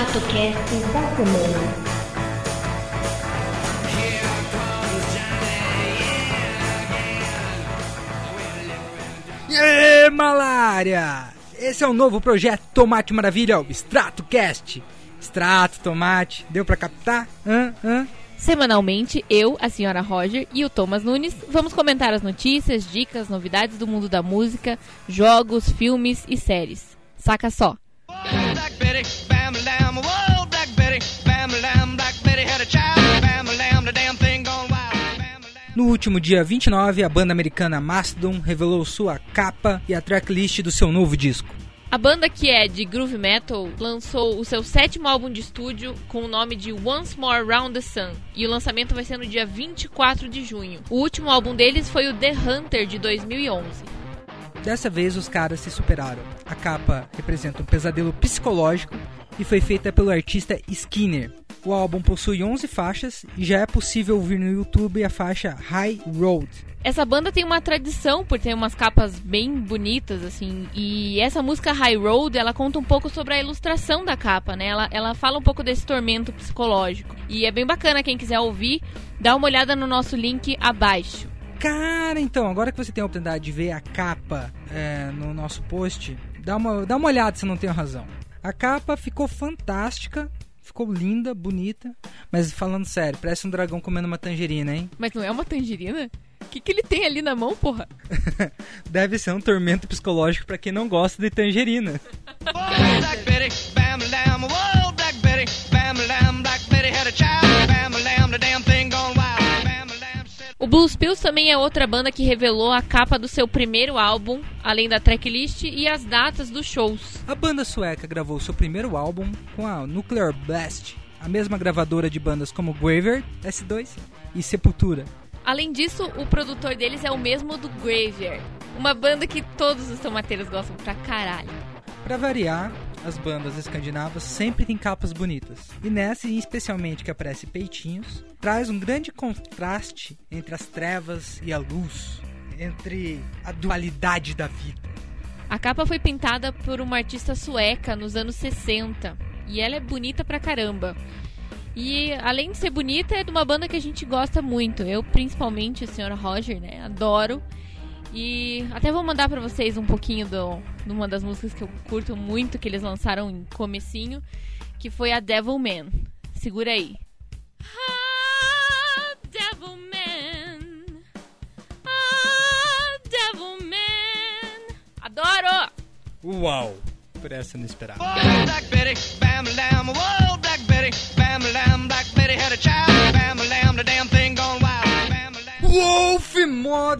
ChatoCast da semana. E aí, malária! Esse é o novo projeto Tomate Maravilha, o Extrato Cast. Extrato, tomate, deu pra captar? Hã? Hã? Semanalmente, eu, a senhora Roger e o Thomas Nunes vamos comentar as notícias, dicas, novidades do mundo da música, jogos, filmes e séries. Saca só! Black último dia 29, a banda americana Mastodon revelou sua capa e a tracklist do seu novo disco. A banda que é de groove metal lançou o seu sétimo álbum de estúdio com o nome de Once More Round the Sun e o lançamento vai ser no dia 24 de junho. O último álbum deles foi o The Hunter de 2011. Dessa vez os caras se superaram. A capa representa um pesadelo psicológico e foi feita pelo artista Skinner. O álbum possui 11 faixas e já é possível ouvir no YouTube a faixa High Road. Essa banda tem uma tradição por ter umas capas bem bonitas, assim. E essa música High Road, ela conta um pouco sobre a ilustração da capa, né? Ela, ela fala um pouco desse tormento psicológico. E é bem bacana, quem quiser ouvir, dá uma olhada no nosso link abaixo. Cara, então, agora que você tem a oportunidade de ver a capa é, no nosso post, dá uma, dá uma olhada se não tenho razão. A capa ficou fantástica, ficou linda, bonita, mas falando sério, parece um dragão comendo uma tangerina, hein? Mas não é uma tangerina? O que, que ele tem ali na mão, porra? Deve ser um tormento psicológico pra quem não gosta de tangerina. Blues Pills também é outra banda que revelou a capa do seu primeiro álbum, além da tracklist e as datas dos shows. A banda sueca gravou seu primeiro álbum com a Nuclear Blast, a mesma gravadora de bandas como Graveyard, S2 e Sepultura. Além disso, o produtor deles é o mesmo do Graveyard, uma banda que todos os tomateiros gostam pra caralho. Pra variar, as bandas escandinavas sempre têm capas bonitas. E nessa, especialmente que aparece peitinhos, traz um grande contraste entre as trevas e a luz, entre a dualidade da vida. A capa foi pintada por uma artista sueca nos anos 60 e ela é bonita pra caramba. E além de ser bonita, é de uma banda que a gente gosta muito. Eu, principalmente, a senhora Roger, né? Adoro. E até vou mandar pra vocês um pouquinho do, de uma das músicas que eu curto muito, que eles lançaram em comecinho, que foi a Devil Man. Segura aí. Ah, Devil Man. Ah, Devil Man. Adoro! Uau! Por essa eu não esperava.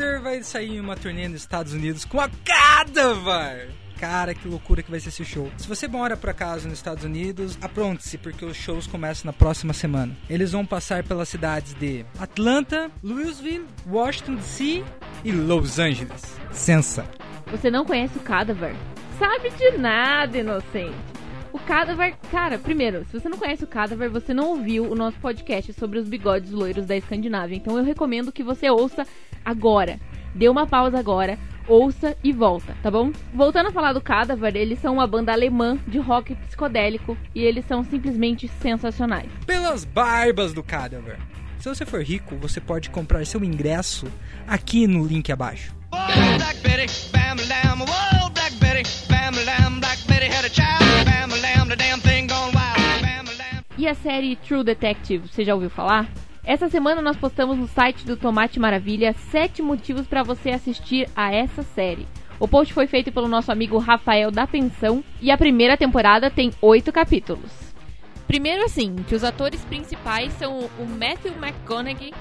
Mother vai sair em uma turnê nos Estados Unidos com a Cadaver! Cara, que loucura que vai ser esse show. Se você mora por acaso nos Estados Unidos, apronte-se, porque os shows começam na próxima semana. Eles vão passar pelas cidades de Atlanta, Louisville, Washington DC e Los Angeles. Sensa. Você não conhece o Cadaver? Sabe de nada, inocente. O Cadaver, cara, primeiro, se você não conhece o Cadaver, você não ouviu o nosso podcast sobre os bigodes loiros da Escandinávia. Então eu recomendo que você ouça agora. Dê uma pausa agora, ouça e volta, tá bom? Voltando a falar do Cadaver, eles são uma banda alemã de rock psicodélico e eles são simplesmente sensacionais. Pelas barbas do Cadaver. Se você for rico, você pode comprar seu ingresso aqui no link abaixo. Black Betty, bam lamb, E a série True Detective, você já ouviu falar? Essa semana nós postamos no site do Tomate Maravilha 7 motivos para você assistir a essa série. O post foi feito pelo nosso amigo Rafael da Pensão e a primeira temporada tem 8 capítulos. Primeiro assim, que os atores principais são o Matthew McConaughey,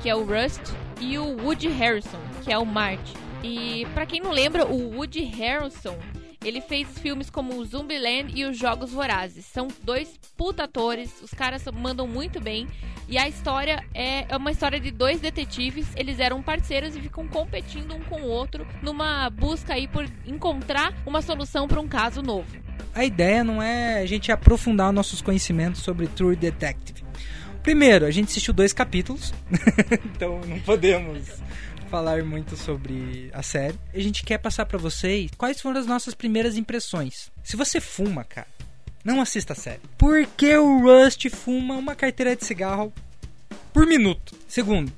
que é o Rust, e o Woody Harrelson, que é o Marty. E pra quem não lembra, o Woody Harrelson, ele fez filmes como o Zumbiland e os Jogos Vorazes. São dois puta atores, os caras mandam muito bem. E a história é é uma história de dois detetives, eles eram parceiros e ficam competindo um com o outro numa busca aí por encontrar uma solução para um caso novo. A ideia não é a gente aprofundar nossos conhecimentos sobre True Detective. Primeiro, a gente assistiu dois capítulos, então não podemos falar muito sobre a série. A gente quer passar pra vocês quais foram as nossas primeiras impressões. Se você fuma, cara, Não assista a série. Porque o Rust fuma uma carteira de cigarro por minuto. Segundo,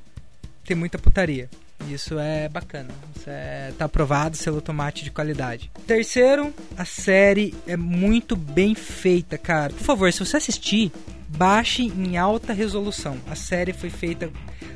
tem muita putaria. Isso é bacana. Isso é, tá aprovado, selo tomate de qualidade. Terceiro, a série é muito bem feita, cara. Por favor, se você assistir, baixe em alta resolução. A série foi feita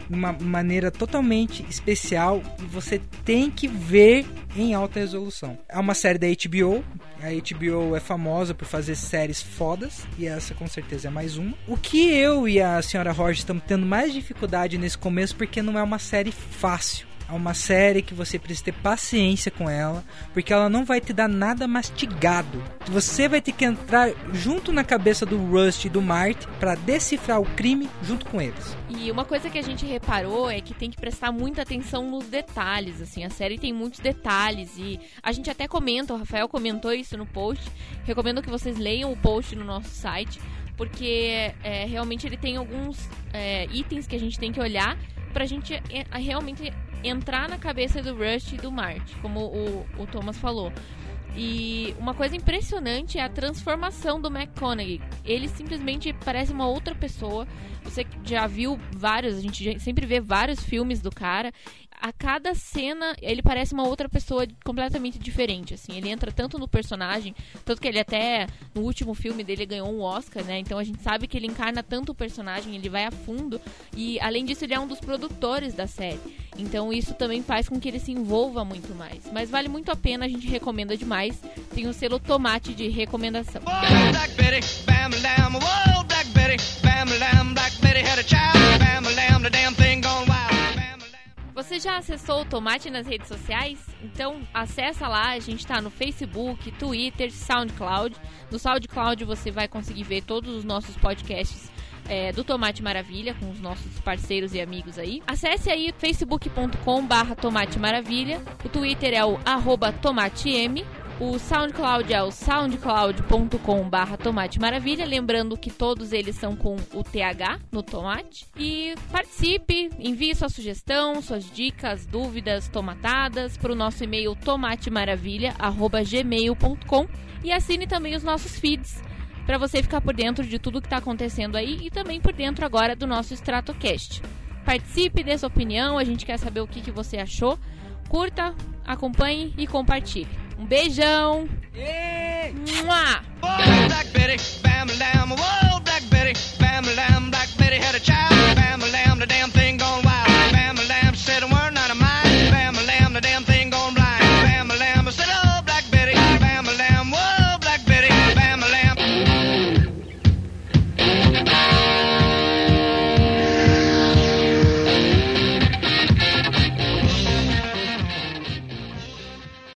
de uma maneira totalmente especial e você tem que ver em alta resolução. É uma série da HBO. A HBO é famosa por fazer séries fodas e essa com certeza é mais uma. O que eu e a senhora Roger estamos tendo mais dificuldade nesse começo porque não é uma série fácil. É uma série que você precisa ter paciência com ela, porque ela não vai te dar nada mastigado. Você vai ter que entrar junto na cabeça do Rust e do Mart para decifrar o crime junto com eles. E uma coisa que a gente reparou é que tem que prestar muita atenção nos detalhes, assim, a série tem muitos detalhes e a gente até comenta, o Rafael comentou isso no post. Recomendo que vocês leiam o post no nosso site, porque é, realmente ele tem alguns é, itens que a gente tem que olhar pra gente realmente entrar na cabeça do Rush e do Mart, como o, o Thomas falou. E uma coisa impressionante é a transformação do McConaughey. Ele simplesmente parece uma outra pessoa. Você já viu vários, a gente sempre vê vários filmes do cara. A cada cena ele parece uma outra pessoa completamente diferente, assim. Ele entra tanto no personagem, tanto que ele até no último filme dele ganhou um Oscar, né? Então a gente sabe que ele encarna tanto o personagem, ele vai a fundo e além disso ele é um dos produtores da série. Então isso também faz com que ele se envolva muito mais. Mas vale muito a pena, a gente recomenda demais. Tem o selo tomate de recomendação. Você já acessou o Tomate nas redes sociais? Então acessa lá, a gente tá no Facebook, Twitter, SoundCloud. No SoundCloud você vai conseguir ver todos os nossos podcasts é, do Tomate Maravilha com os nossos parceiros e amigos aí. Acesse aí facebook.com barra Tomate Maravilha. O Twitter é o arroba tomatem. O SoundCloud é o soundcloud.com barra Tomate Maravilha. Lembrando que todos eles são com o TH no tomate. E participe, envie sua sugestão, suas dicas, dúvidas, tomatadas para o nosso e-mail tomatemaravilha.gmail.com e assine também os nossos feeds para você ficar por dentro de tudo que está acontecendo aí e também por dentro agora do nosso Stratocast. Participe, dê sua opinião, a gente quer saber o que, que você achou. Curta, acompanhe e compartilhe. Um beijão! Ei!